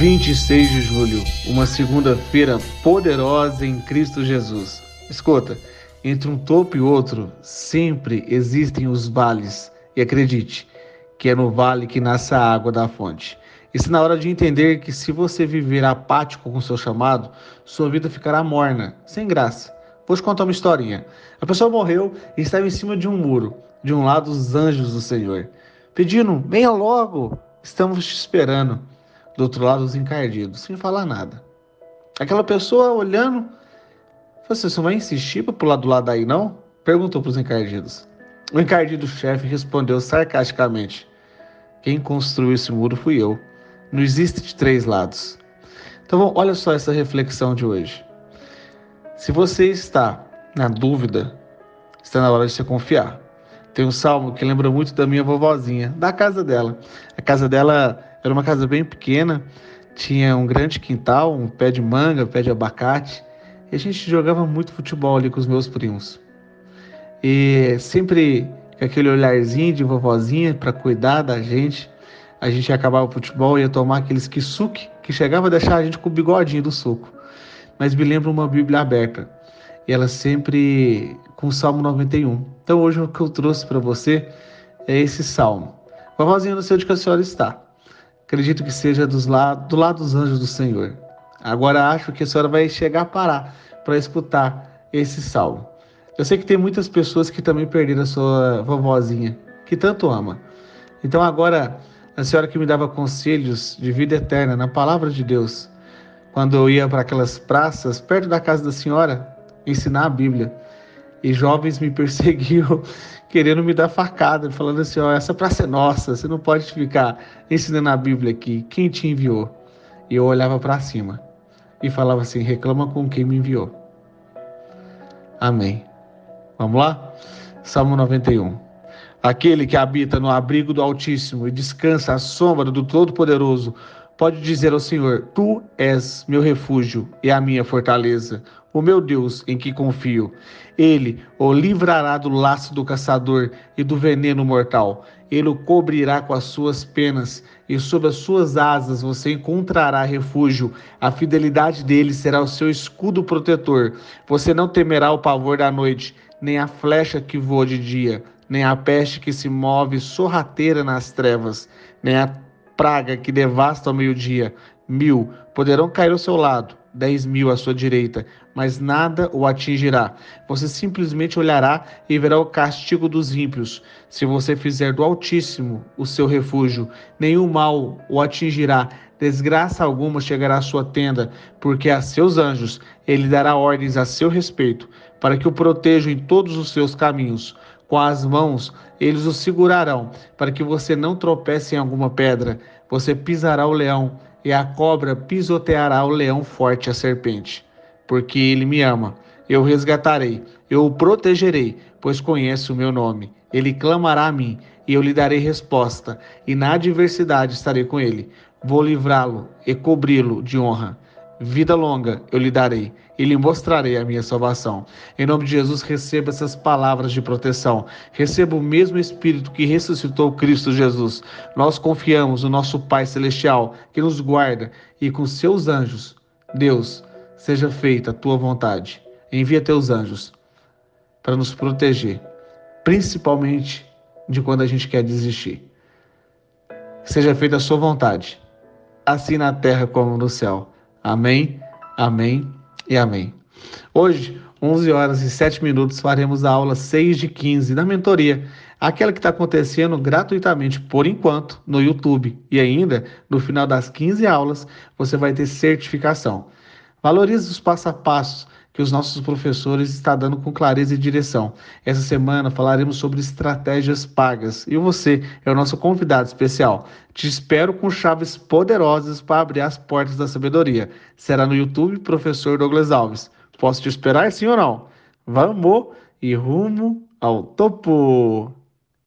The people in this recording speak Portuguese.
26 de julho, uma segunda-feira poderosa em Cristo Jesus. Escuta, entre um topo e outro sempre existem os vales, e acredite, que é no vale que nasce a água da fonte. Está na hora de entender que se você viver apático com seu chamado, sua vida ficará morna, sem graça. Vou te contar uma historinha. A pessoa morreu e estava em cima de um muro. De um lado, os anjos do Senhor, pedindo: venha logo, estamos te esperando do outro lado os encardidos, sem falar nada. Aquela pessoa olhando, você assim, não vai insistir para pular do lado daí não? Perguntou para os encardidos. O encardido chefe respondeu sarcasticamente: Quem construiu esse muro fui eu. Não existe de três lados. Então, olha só essa reflexão de hoje. Se você está na dúvida, está na hora de você confiar. Tem um salmo que lembra muito da minha vovozinha, da casa dela. A casa dela era uma casa bem pequena, tinha um grande quintal, um pé de manga, um pé de abacate, e a gente jogava muito futebol ali com os meus primos. E sempre com aquele olharzinho de vovozinha para cuidar da gente, a gente acabava o futebol e ia tomar aqueles kisuke que chegava a deixar a gente com o bigodinho do suco. Mas me lembra uma Bíblia aberta. E ela sempre com o Salmo 91. Então hoje o que eu trouxe para você é esse salmo. Vovozinha, não sei onde que a senhora está. Acredito que seja dos lado, do lado dos anjos do Senhor. Agora acho que a senhora vai chegar a parar para escutar esse salmo. Eu sei que tem muitas pessoas que também perderam a sua vovozinha, que tanto ama. Então agora, a senhora que me dava conselhos de vida eterna na palavra de Deus, quando eu ia para aquelas praças perto da casa da senhora ensinar a Bíblia, e jovens me perseguiam querendo me dar facada, falando assim: ó, essa praça é nossa, você não pode ficar ensinando a Bíblia aqui. Quem te enviou? E eu olhava para cima e falava assim: reclama com quem me enviou. Amém. Vamos lá? Salmo 91. Aquele que habita no abrigo do Altíssimo e descansa à sombra do Todo-Poderoso, pode dizer ao Senhor: Tu és meu refúgio e a minha fortaleza, o meu Deus em que confio. Ele o livrará do laço do caçador e do veneno mortal. Ele o cobrirá com as suas penas e sob as suas asas você encontrará refúgio. A fidelidade dele será o seu escudo protetor. Você não temerá o pavor da noite, nem a flecha que voa de dia, nem a peste que se move sorrateira nas trevas, nem a praga que devasta ao meio-dia. Mil poderão cair ao seu lado dez mil à sua direita, mas nada o atingirá. Você simplesmente olhará e verá o castigo dos ímpios. Se você fizer do Altíssimo o seu refúgio, nenhum mal o atingirá, desgraça alguma chegará à sua tenda, porque a seus anjos ele dará ordens a seu respeito, para que o protejam em todos os seus caminhos. Com as mãos eles o segurarão, para que você não tropece em alguma pedra. Você pisará o leão e a cobra pisoteará o leão forte a serpente. Porque ele me ama, eu resgatarei, eu o protegerei, pois conhece o meu nome. Ele clamará a mim, e eu lhe darei resposta, e na adversidade estarei com ele. Vou livrá-lo e cobri-lo de honra vida longa eu lhe darei e lhe mostrarei a minha salvação. Em nome de Jesus, receba essas palavras de proteção. Receba o mesmo Espírito que ressuscitou Cristo Jesus. Nós confiamos no nosso Pai Celestial, que nos guarda, e com seus anjos, Deus, seja feita a tua vontade. Envia teus anjos para nos proteger, principalmente de quando a gente quer desistir. Seja feita a sua vontade, assim na terra como no céu. Amém, amém e amém. Hoje, 11 horas e 7 minutos, faremos a aula 6 de 15 da mentoria, aquela que está acontecendo gratuitamente por enquanto no YouTube. E ainda, no final das 15 aulas, você vai ter certificação. Valorize os passo a passo que os nossos professores estão dando com clareza e direção. Essa semana falaremos sobre estratégias pagas e você é o nosso convidado especial. Te espero com chaves poderosas para abrir as portas da sabedoria. Será no YouTube, professor Douglas Alves. Posso te esperar, sim ou não? Vamos e rumo ao topo!